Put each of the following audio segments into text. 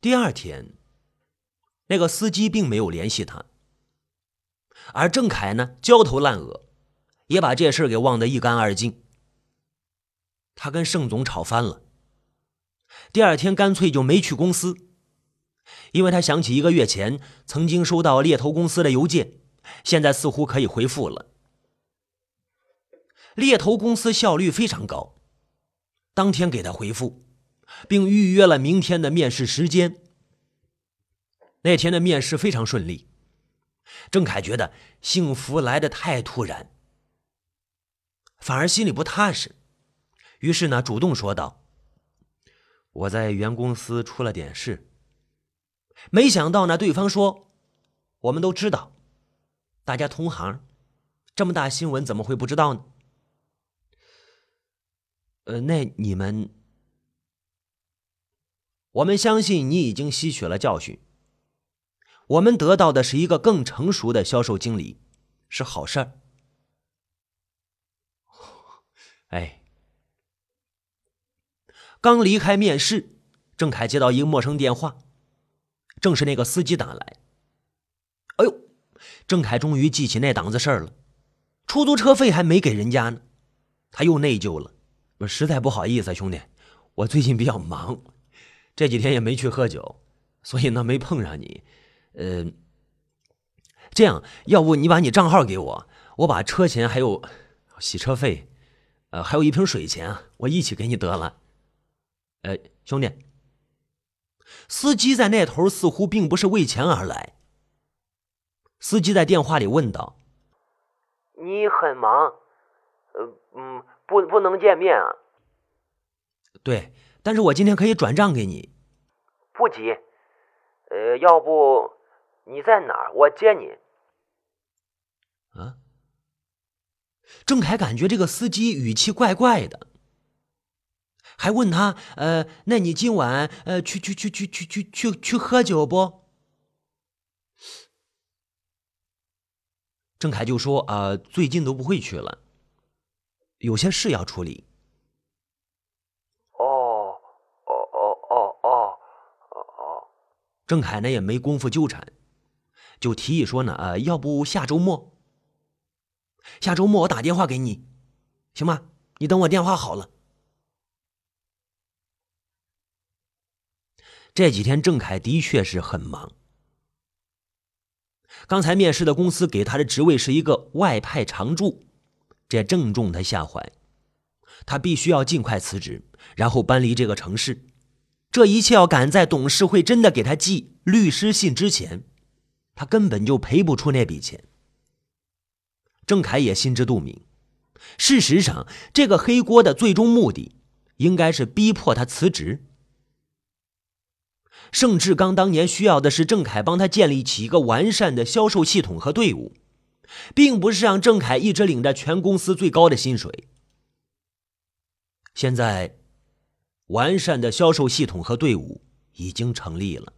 第二天，那个司机并没有联系他，而郑凯呢，焦头烂额，也把这事给忘得一干二净。他跟盛总吵翻了，第二天干脆就没去公司，因为他想起一个月前曾经收到猎头公司的邮件，现在似乎可以回复了。猎头公司效率非常高，当天给他回复，并预约了明天的面试时间。那天的面试非常顺利，郑凯觉得幸福来的太突然，反而心里不踏实。于是呢，主动说道：“我在原公司出了点事。”没想到呢，对方说：“我们都知道，大家同行，这么大新闻怎么会不知道呢？”呃，那你们，我们相信你已经吸取了教训。我们得到的是一个更成熟的销售经理，是好事儿。哎。刚离开面试，郑凯接到一个陌生电话，正是那个司机打来。哎呦，郑凯终于记起那档子事儿了，出租车费还没给人家呢，他又内疚了。我实在不好意思，兄弟，我最近比较忙，这几天也没去喝酒，所以呢没碰上你。呃，这样，要不你把你账号给我，我把车钱还有洗车费，呃，还有一瓶水钱，我一起给你得了。呃，兄弟，司机在那头似乎并不是为钱而来。司机在电话里问道：“你很忙，呃，嗯，不，不能见面啊？”“对，但是我今天可以转账给你。”“不急，呃，要不你在哪儿？我接你。”啊？郑凯感觉这个司机语气怪怪的。还问他，呃，那你今晚，呃，去去去去去去去去喝酒不？郑凯就说，啊，最近都不会去了，有些事要处理。哦，哦哦哦哦哦哦。郑凯呢也没工夫纠缠，就提议说呢，呃，要不下周末？下周末我打电话给你，行吗？你等我电话好了。这几天郑凯的确是很忙。刚才面试的公司给他的职位是一个外派常驻，这正中他下怀。他必须要尽快辞职，然后搬离这个城市。这一切要赶在董事会真的给他寄律师信之前，他根本就赔不出那笔钱。郑凯也心知肚明。事实上，这个黑锅的最终目的，应该是逼迫他辞职。盛志刚当年需要的是郑凯帮他建立起一个完善的销售系统和队伍，并不是让郑凯一直领着全公司最高的薪水。现在，完善的销售系统和队伍已经成立了。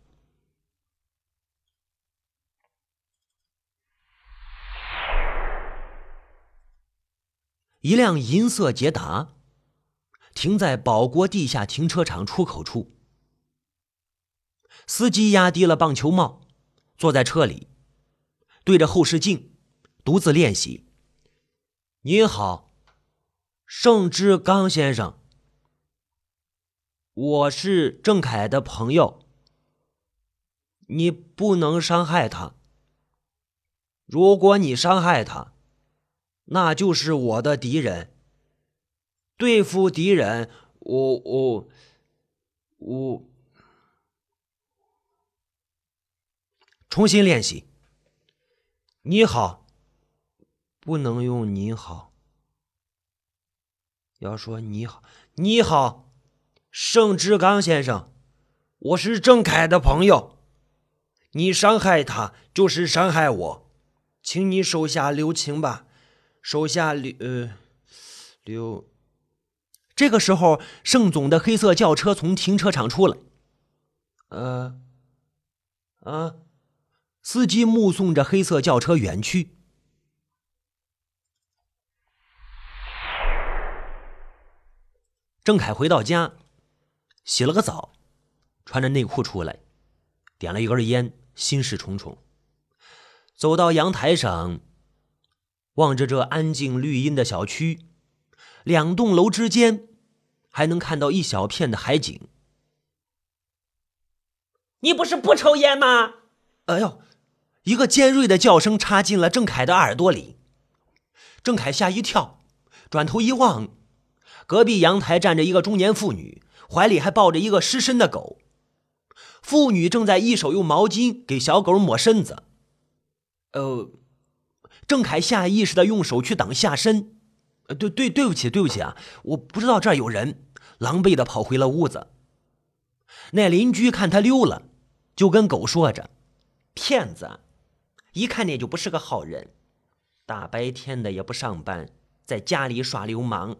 一辆银色捷达停在保国地下停车场出口处。司机压低了棒球帽，坐在车里，对着后视镜独自练习。你好，盛志刚先生，我是郑凯的朋友。你不能伤害他。如果你伤害他，那就是我的敌人。对付敌人，我我我。重新练习。你好，不能用你好，要说你好。你好，盛志刚先生，我是郑凯的朋友，你伤害他就是伤害我，请你手下留情吧，手下留呃留。这个时候，盛总的黑色轿车从停车场出来，呃，啊。司机目送着黑色轿车远去。郑凯回到家，洗了个澡，穿着内裤出来，点了一根烟，心事重重。走到阳台上，望着这安静绿荫的小区，两栋楼之间还能看到一小片的海景。你不是不抽烟吗？哎呦！一个尖锐的叫声插进了郑凯的耳朵里，郑凯吓一跳，转头一望，隔壁阳台站着一个中年妇女，怀里还抱着一个失身的狗。妇女正在一手用毛巾给小狗抹身子。呃，郑凯下意识的用手去挡下身，呃，对对，对不起，对不起啊，我不知道这儿有人，狼狈的跑回了屋子。那邻居看他溜了，就跟狗说着：“骗子。”一看你就不是个好人，大白天的也不上班，在家里耍流氓。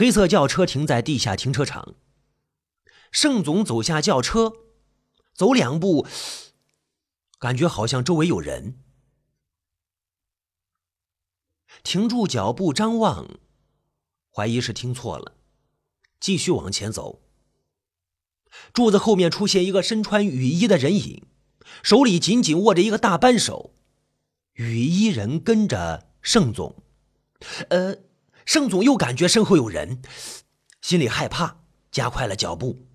黑色轿车停在地下停车场，盛总走下轿车，走两步，感觉好像周围有人，停住脚步张望，怀疑是听错了。继续往前走，柱子后面出现一个身穿雨衣的人影，手里紧紧握着一个大扳手。雨衣人跟着盛总，呃，盛总又感觉身后有人，心里害怕，加快了脚步。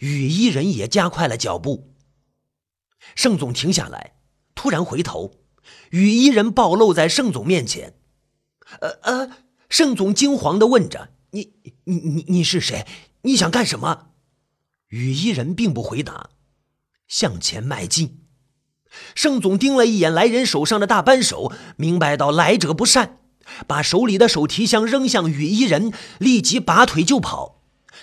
雨衣人也加快了脚步。盛总停下来，突然回头，雨衣人暴露在盛总面前。呃呃，盛总惊慌的问着。你你你你是谁？你想干什么？雨衣人并不回答，向前迈进。盛总盯了一眼来人手上的大扳手，明白到来者不善，把手里的手提箱扔向雨衣人，立即拔腿就跑。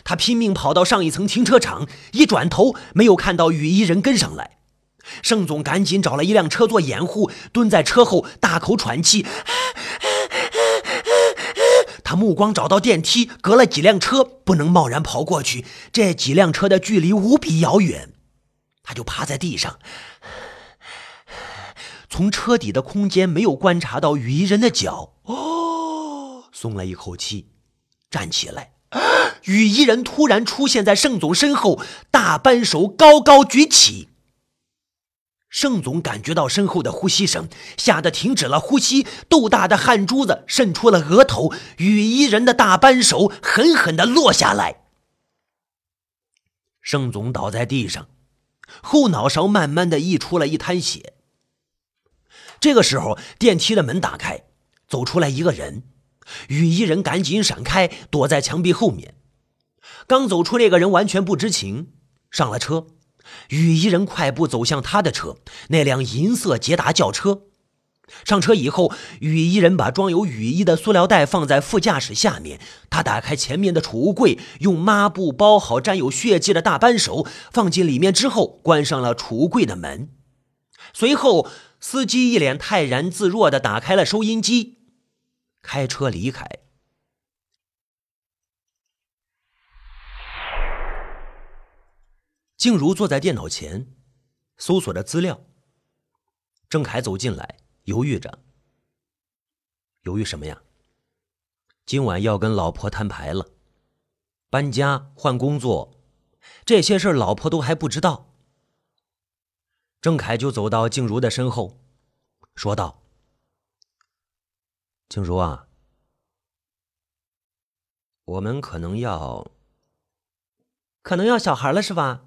他拼命跑到上一层停车场，一转头没有看到雨衣人跟上来。盛总赶紧找了一辆车做掩护，蹲在车后大口喘气。他目光找到电梯，隔了几辆车，不能贸然跑过去。这几辆车的距离无比遥远，他就趴在地上，从车底的空间没有观察到雨衣人的脚。哦，松了一口气，站起来。雨衣人突然出现在盛总身后，大扳手高高举起。盛总感觉到身后的呼吸声，吓得停止了呼吸，豆大的汗珠子渗出了额头，雨衣人的大扳手狠狠地落下来。盛总倒在地上，后脑勺慢慢的溢出了一滩血。这个时候，电梯的门打开，走出来一个人，雨衣人赶紧闪开，躲在墙壁后面。刚走出，这个人完全不知情，上了车。雨衣人快步走向他的车，那辆银色捷达轿车。上车以后，雨衣人把装有雨衣的塑料袋放在副驾驶下面。他打开前面的储物柜，用抹布包好沾有血迹的大扳手，放进里面之后，关上了储物柜的门。随后，司机一脸泰然自若的打开了收音机，开车离开。静茹坐在电脑前，搜索着资料。郑凯走进来，犹豫着。犹豫什么呀？今晚要跟老婆摊牌了，搬家换工作，这些事老婆都还不知道。郑凯就走到静茹的身后，说道：“静茹啊，我们可能要，可能要小孩了，是吧？”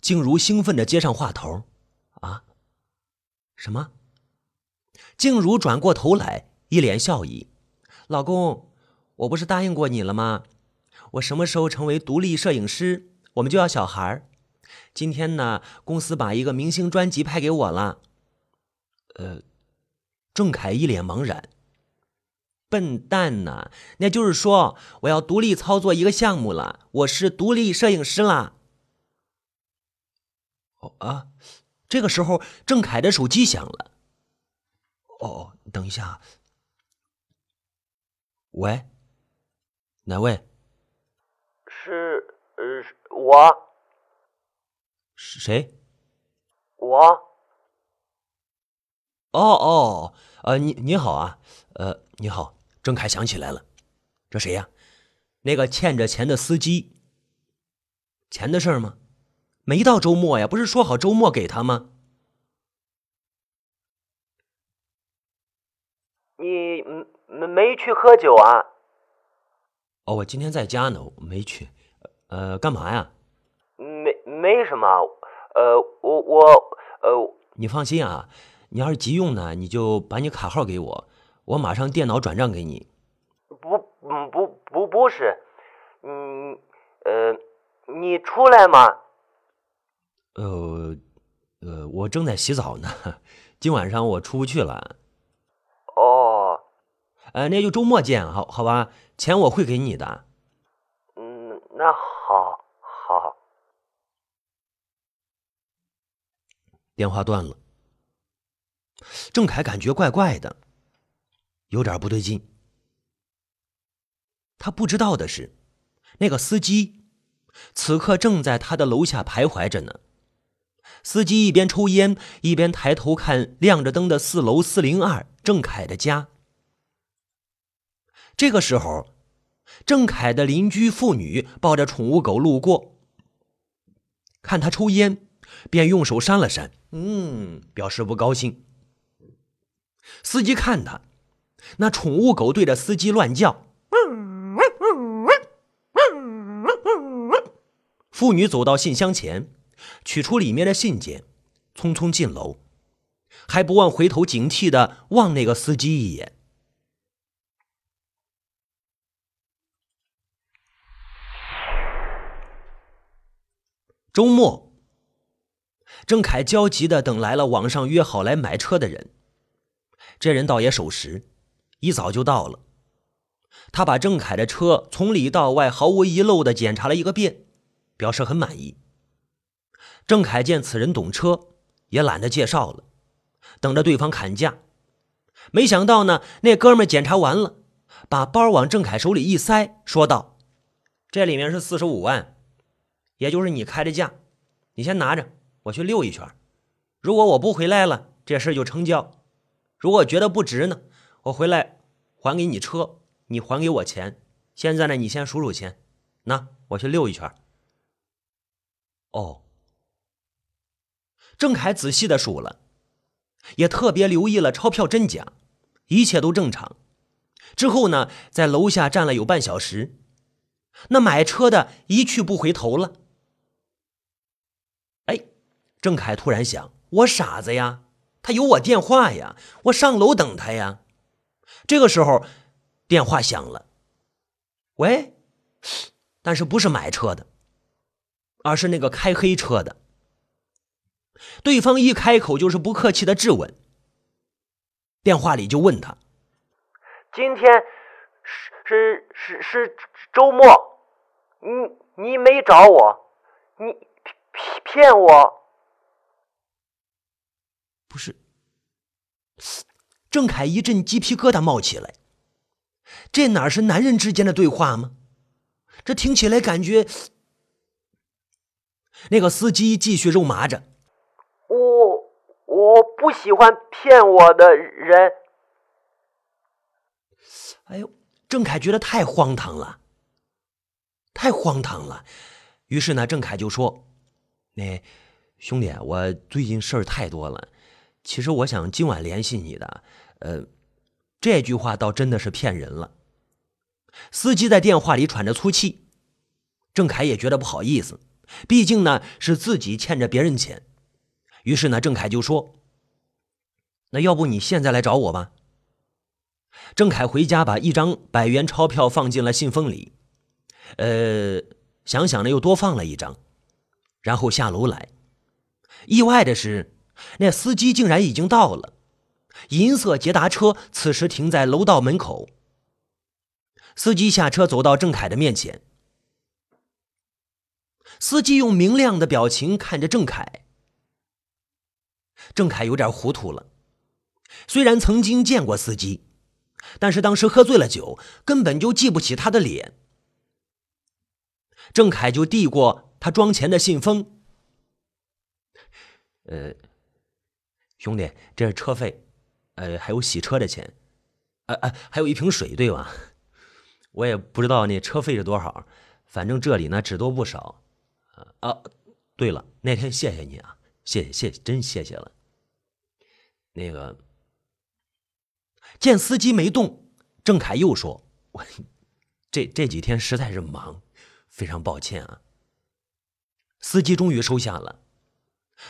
静茹兴奋的接上话头：“啊，什么？”静茹转过头来，一脸笑意：“老公，我不是答应过你了吗？我什么时候成为独立摄影师，我们就要小孩今天呢，公司把一个明星专辑派给我了。”呃，郑凯一脸茫然：“笨蛋呐，那就是说我要独立操作一个项目了，我是独立摄影师啦。”哦啊！这个时候，郑凯的手机响了。哦，等一下。喂，哪位？是呃，我。是谁？我。哦哦，呃，你你好啊，呃，你好，郑凯想起来了，这谁呀？那个欠着钱的司机。钱的事儿吗？没到周末呀，不是说好周末给他吗？你没没去喝酒啊？哦，我今天在家呢，我没去。呃，干嘛呀？没没什么。呃，我我呃，你放心啊，你要是急用呢，你就把你卡号给我，我马上电脑转账给你。不，嗯，不不不是，嗯，呃，你出来吗？呃，呃，我正在洗澡呢，今晚上我出不去了。哦，呃，那就周末见，好好吧？钱我会给你的。嗯，那好，好。电话断了，郑凯感觉怪怪的，有点不对劲。他不知道的是，那个司机此刻正在他的楼下徘徊着呢。司机一边抽烟，一边抬头看亮着灯的四楼四零二郑凯的家。这个时候，郑凯的邻居妇女抱着宠物狗路过，看他抽烟，便用手扇了扇，嗯，表示不高兴。司机看他，那宠物狗对着司机乱叫。妇女走到信箱前，取出里面的信件，匆匆进楼，还不忘回头警惕的望那个司机一眼。周末，郑凯焦急的等来了网上约好来买车的人。这人倒也守时，一早就到了。他把郑凯的车从里到外毫无遗漏的检查了一个遍。表示很满意。郑凯见此人懂车，也懒得介绍了，等着对方砍价。没想到呢，那哥们检查完了，把包往郑凯手里一塞，说道：“这里面是四十五万，也就是你开的价，你先拿着，我去溜一圈。如果我不回来了，这事就成交；如果觉得不值呢，我回来还给你车，你还给我钱。现在呢，你先数数钱，那我去溜一圈。”哦，郑凯仔细的数了，也特别留意了钞票真假，一切都正常。之后呢，在楼下站了有半小时，那买车的一去不回头了。郑凯突然想：我傻子呀，他有我电话呀，我上楼等他呀。这个时候，电话响了，喂，但是不是买车的。而是那个开黑车的，对方一开口就是不客气的质问。电话里就问他：“今天是是是是周末，你你没找我，你骗骗我？不是？”郑凯一阵鸡皮疙瘩冒起来，这哪是男人之间的对话吗？这听起来感觉……那个司机继续肉麻着：“我我不喜欢骗我的人。”哎呦，郑凯觉得太荒唐了，太荒唐了。于是呢，郑凯就说：“那兄弟，我最近事儿太多了，其实我想今晚联系你的。”呃，这句话倒真的是骗人了。司机在电话里喘着粗气，郑凯也觉得不好意思。毕竟呢是自己欠着别人钱，于是呢郑凯就说：“那要不你现在来找我吧。”郑凯回家把一张百元钞票放进了信封里，呃，想想呢又多放了一张，然后下楼来。意外的是，那司机竟然已经到了，银色捷达车此时停在楼道门口。司机下车走到郑凯的面前。司机用明亮的表情看着郑凯，郑凯有点糊涂了。虽然曾经见过司机，但是当时喝醉了酒，根本就记不起他的脸。郑凯就递过他装钱的信封：“呃，兄弟，这是车费，呃，还有洗车的钱，呃呃，还有一瓶水，对吧？我也不知道那车费是多少，反正这里呢只多不少。啊，对了，那天谢谢你啊，谢谢谢，真谢谢了。那个，见司机没动，郑凯又说：“我这这几天实在是忙，非常抱歉啊。”司机终于收下了，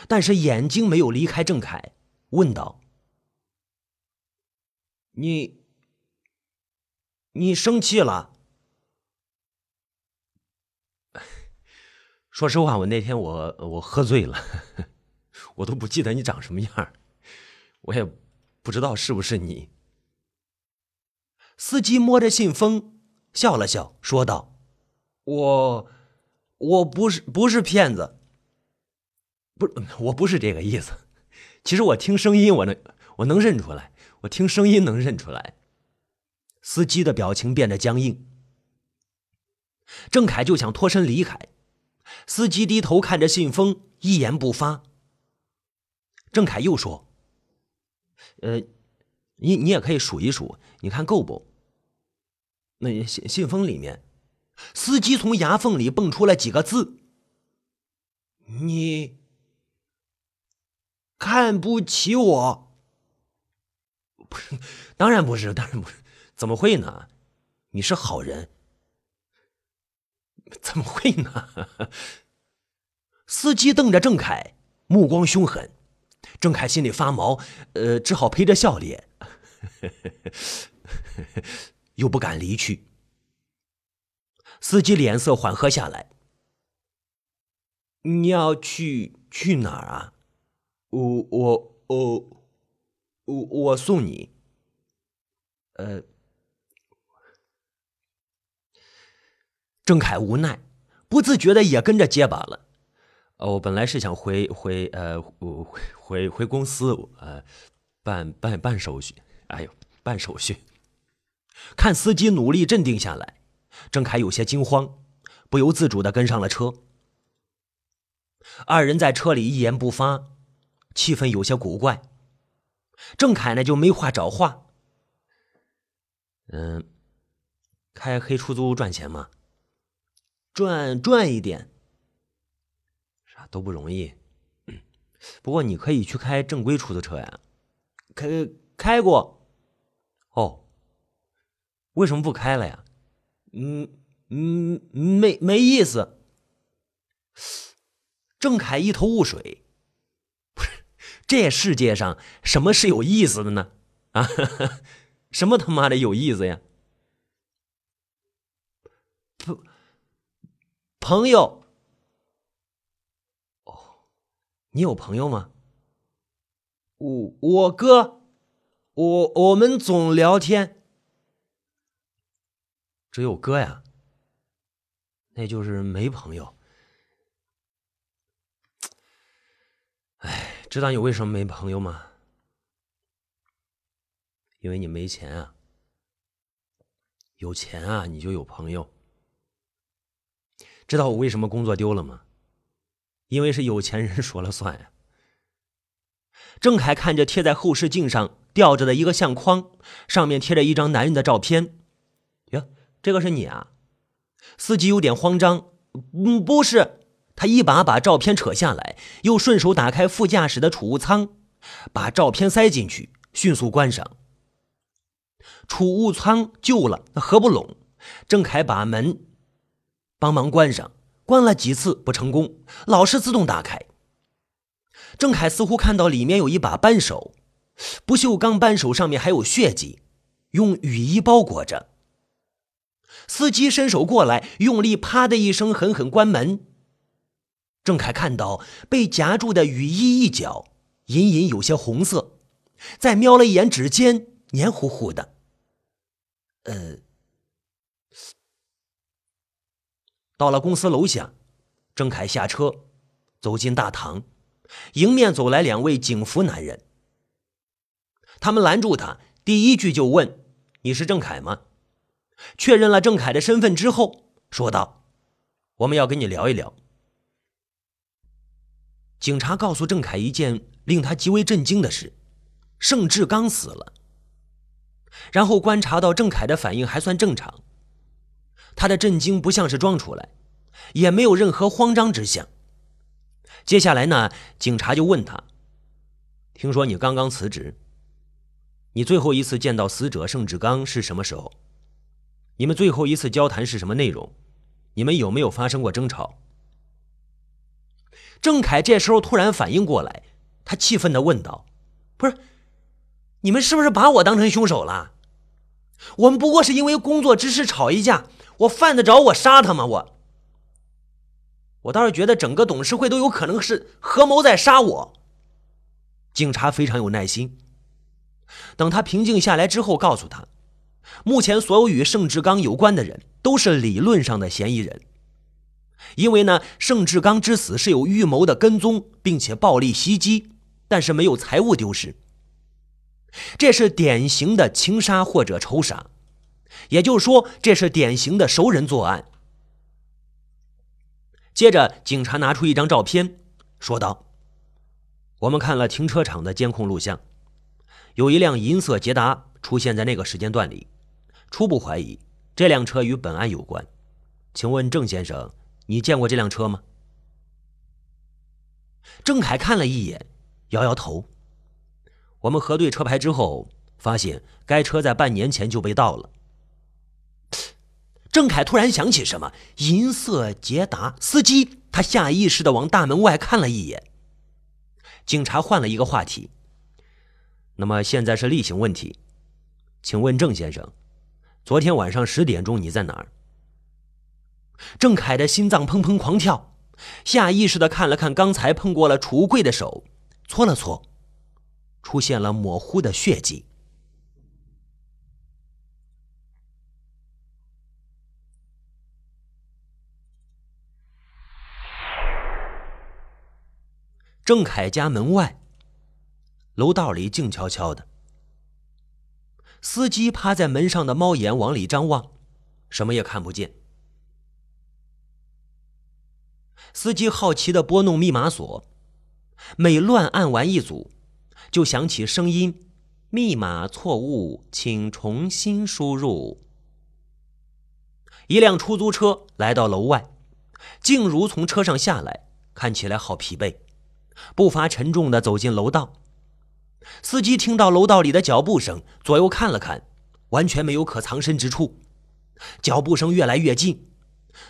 但是眼睛没有离开郑凯，问道：“你，你生气了？” 说实话，我那天我我喝醉了，我都不记得你长什么样，我也不知道是不是你。司机摸着信封笑了笑，说道：“我我不是不是骗子，不，我不是这个意思。其实我听声音，我能我能认出来，我听声音能认出来。”司机的表情变得僵硬，郑凯就想脱身离开。司机低头看着信封，一言不发。郑凯又说：“呃，你你也可以数一数，你看够不？那信信封里面，司机从牙缝里蹦出了几个字：‘你看不起我？’不是，当然不是，当然不是，怎么会呢？你是好人。”怎么会呢？司机瞪着郑凯，目光凶狠。郑凯心里发毛，呃，只好陪着笑脸，又不敢离去。司机脸色缓和下来：“你要去去哪儿啊？我我我我我送你。呃。”郑凯无奈，不自觉的也跟着结巴了。哦，我本来是想回回呃回回回公司呃办办办手续。哎呦，办手续！看司机努力镇定下来，郑凯有些惊慌，不由自主的跟上了车。二人在车里一言不发，气氛有些古怪。郑凯呢就没话找话。嗯，开黑出租赚钱吗？赚赚一点，啥都不容易。不过你可以去开正规出租车呀，开开过。哦，为什么不开了呀？嗯嗯，没没意思。郑凯一头雾水，这世界上什么是有意思的呢？啊，什么他妈的有意思呀？不。朋友，哦，你有朋友吗？我我哥，我我们总聊天，只有哥呀，那就是没朋友。哎，知道你为什么没朋友吗？因为你没钱啊。有钱啊，你就有朋友。知道我为什么工作丢了吗？因为是有钱人说了算呀。郑凯看着贴在后视镜上吊着的一个相框，上面贴着一张男人的照片。哟，这个是你啊？司机有点慌张。嗯，不是。他一把把照片扯下来，又顺手打开副驾驶的储物仓，把照片塞进去，迅速关上。储物仓旧了，合不拢。郑凯把门。帮忙关上，关了几次不成功，老是自动打开。郑凯似乎看到里面有一把扳手，不锈钢扳手上面还有血迹，用雨衣包裹着。司机伸手过来，用力啪的一声狠狠关门。郑凯看到被夹住的雨衣一角隐隐有些红色，再瞄了一眼指尖，黏糊糊的。呃。到了公司楼下，郑凯下车，走进大堂，迎面走来两位警服男人。他们拦住他，第一句就问：“你是郑凯吗？”确认了郑凯的身份之后，说道：“我们要跟你聊一聊。”警察告诉郑凯一件令他极为震惊的事：盛志刚死了。然后观察到郑凯的反应还算正常，他的震惊不像是装出来，也没有任何慌张之象。接下来呢，警察就问他：“听说你刚刚辞职，你最后一次见到死者盛志刚是什么时候？你们最后一次交谈是什么内容？你们有没有发生过争吵？”郑凯这时候突然反应过来，他气愤的问道：“不是，你们是不是把我当成凶手了？我们不过是因为工作之事吵一架，我犯得着我杀他吗？我，我倒是觉得整个董事会都有可能是合谋在杀我。”警察非常有耐心，等他平静下来之后，告诉他，目前所有与盛志刚有关的人都是理论上的嫌疑人。因为呢，盛志刚之死是有预谋的跟踪，并且暴力袭击，但是没有财物丢失。这是典型的情杀或者仇杀，也就是说，这是典型的熟人作案。接着，警察拿出一张照片，说道：“我们看了停车场的监控录像，有一辆银色捷达出现在那个时间段里，初步怀疑这辆车与本案有关。请问郑先生？”你见过这辆车吗？郑凯看了一眼，摇摇头。我们核对车牌之后，发现该车在半年前就被盗了。郑凯突然想起什么，银色捷达司机，他下意识的往大门外看了一眼。警察换了一个话题。那么现在是例行问题，请问郑先生，昨天晚上十点钟你在哪儿？郑凯的心脏砰砰狂跳，下意识的看了看刚才碰过了储物柜的手，搓了搓，出现了模糊的血迹。郑凯家门外，楼道里静悄悄的，司机趴在门上的猫眼往里张望，什么也看不见。司机好奇的拨弄密码锁，每乱按完一组，就响起声音：“密码错误，请重新输入。”一辆出租车来到楼外，静茹从车上下来，看起来好疲惫，步伐沉重的走进楼道。司机听到楼道里的脚步声，左右看了看，完全没有可藏身之处。脚步声越来越近，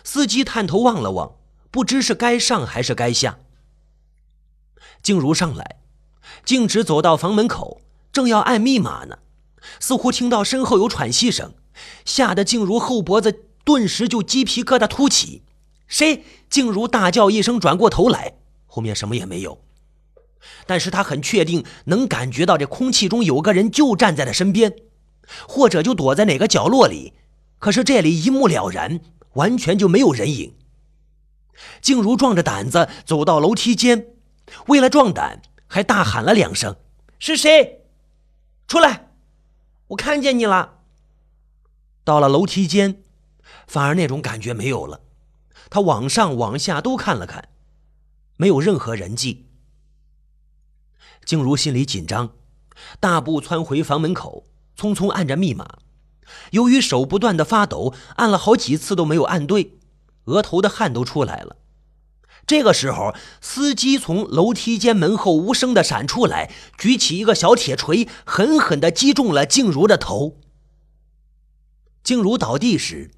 司机探头望了望。不知是该上还是该下。静茹上来，径直走到房门口，正要按密码呢，似乎听到身后有喘息声，吓得静茹后脖子顿时就鸡皮疙瘩突起。谁？静茹大叫一声，转过头来，后面什么也没有，但是他很确定能感觉到这空气中有个人就站在他身边，或者就躲在哪个角落里。可是这里一目了然，完全就没有人影。静茹壮着胆子走到楼梯间，为了壮胆，还大喊了两声：“是谁？出来！我看见你了。”到了楼梯间，反而那种感觉没有了。他往上往下都看了看，没有任何人迹。静茹心里紧张，大步窜回房门口，匆匆按着密码。由于手不断的发抖，按了好几次都没有按对。额头的汗都出来了。这个时候，司机从楼梯间门后无声的闪出来，举起一个小铁锤，狠狠的击中了静茹的头。静茹倒地时，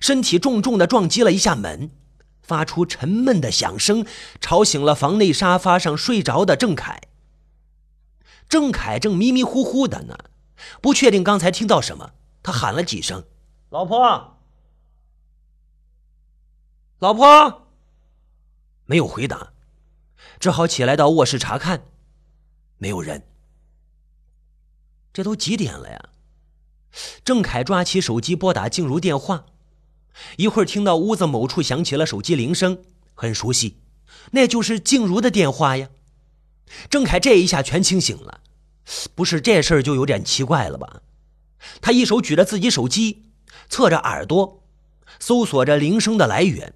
身体重重的撞击了一下门，发出沉闷的响声，吵醒了房内沙发上睡着的郑凯。郑凯正迷迷糊糊的呢，不确定刚才听到什么，他喊了几声：“老婆。”老婆没有回答，只好起来到卧室查看，没有人。这都几点了呀？郑凯抓起手机拨打静茹电话，一会儿听到屋子某处响起了手机铃声，很熟悉，那就是静茹的电话呀。郑凯这一下全清醒了，不是这事儿就有点奇怪了吧？他一手举着自己手机，侧着耳朵，搜索着铃声的来源。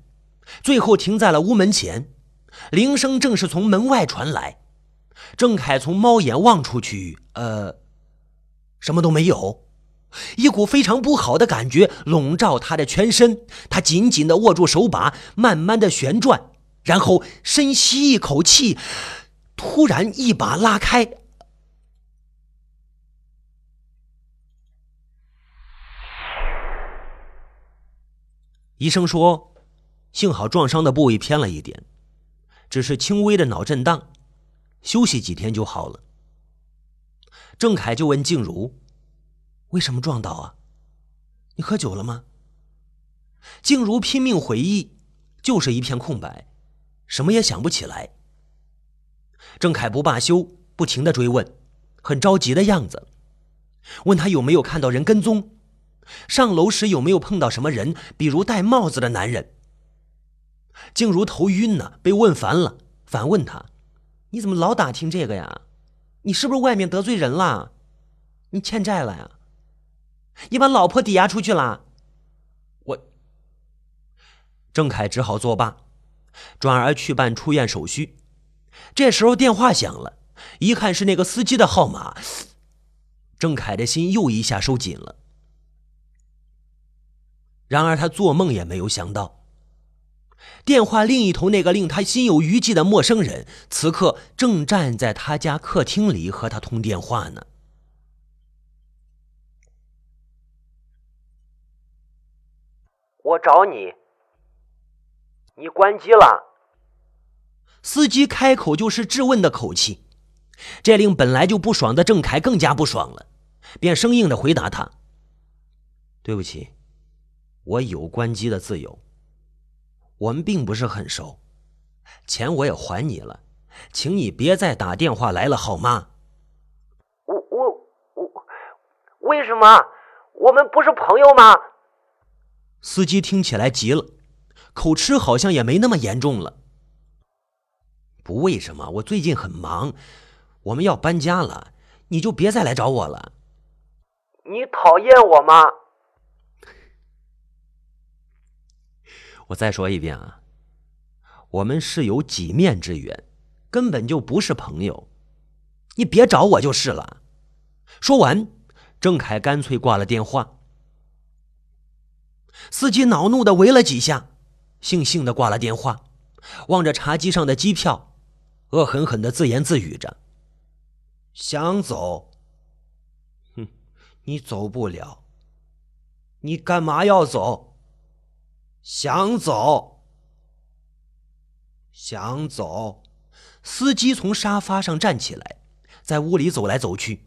最后停在了屋门前，铃声正是从门外传来。郑凯从猫眼望出去，呃，什么都没有。一股非常不好的感觉笼罩他的全身，他紧紧的握住手把，慢慢的旋转，然后深吸一口气，突然一把拉开。医生说，幸好撞伤的部位偏了一点，只是轻微的脑震荡，休息几天就好了。郑凯就问静茹：“为什么撞倒啊？你喝酒了吗？”静茹拼命回忆，就是一片空白，什么也想不起来。郑凯不罢休，不停的追问，很着急的样子，问他有没有看到人跟踪。上楼时有没有碰到什么人，比如戴帽子的男人？静茹头晕呢，被问烦了，反问他：“你怎么老打听这个呀？你是不是外面得罪人了？你欠债了呀？你把老婆抵押出去了？”我郑凯只好作罢，转而去办出院手续。这时候电话响了，一看是那个司机的号码，郑凯的心又一下收紧了。然而他做梦也没有想到，电话另一头那个令他心有余悸的陌生人，此刻正站在他家客厅里和他通电话呢。我找你，你关机了。司机开口就是质问的口气，这令本来就不爽的郑凯更加不爽了，便生硬的回答他：“对不起。”我有关机的自由。我们并不是很熟，钱我也还你了，请你别再打电话来了，好吗？我我我，为什么？我们不是朋友吗？司机听起来急了，口吃好像也没那么严重了。不为什么，我最近很忙，我们要搬家了，你就别再来找我了。你讨厌我吗？我再说一遍啊，我们是有几面之缘，根本就不是朋友，你别找我就是了。说完，郑凯干脆挂了电话。司机恼怒的围了几下，悻悻的挂了电话，望着茶几上的机票，恶狠狠的自言自语着：“想走？哼，你走不了。你干嘛要走？”想走，想走。司机从沙发上站起来，在屋里走来走去，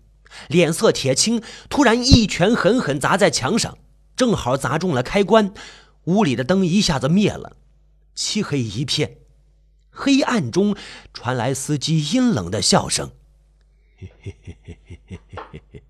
脸色铁青。突然，一拳狠狠砸在墙上，正好砸中了开关，屋里的灯一下子灭了，漆黑一片。黑暗中传来司机阴冷的笑声：“嘿嘿嘿嘿嘿嘿嘿嘿。”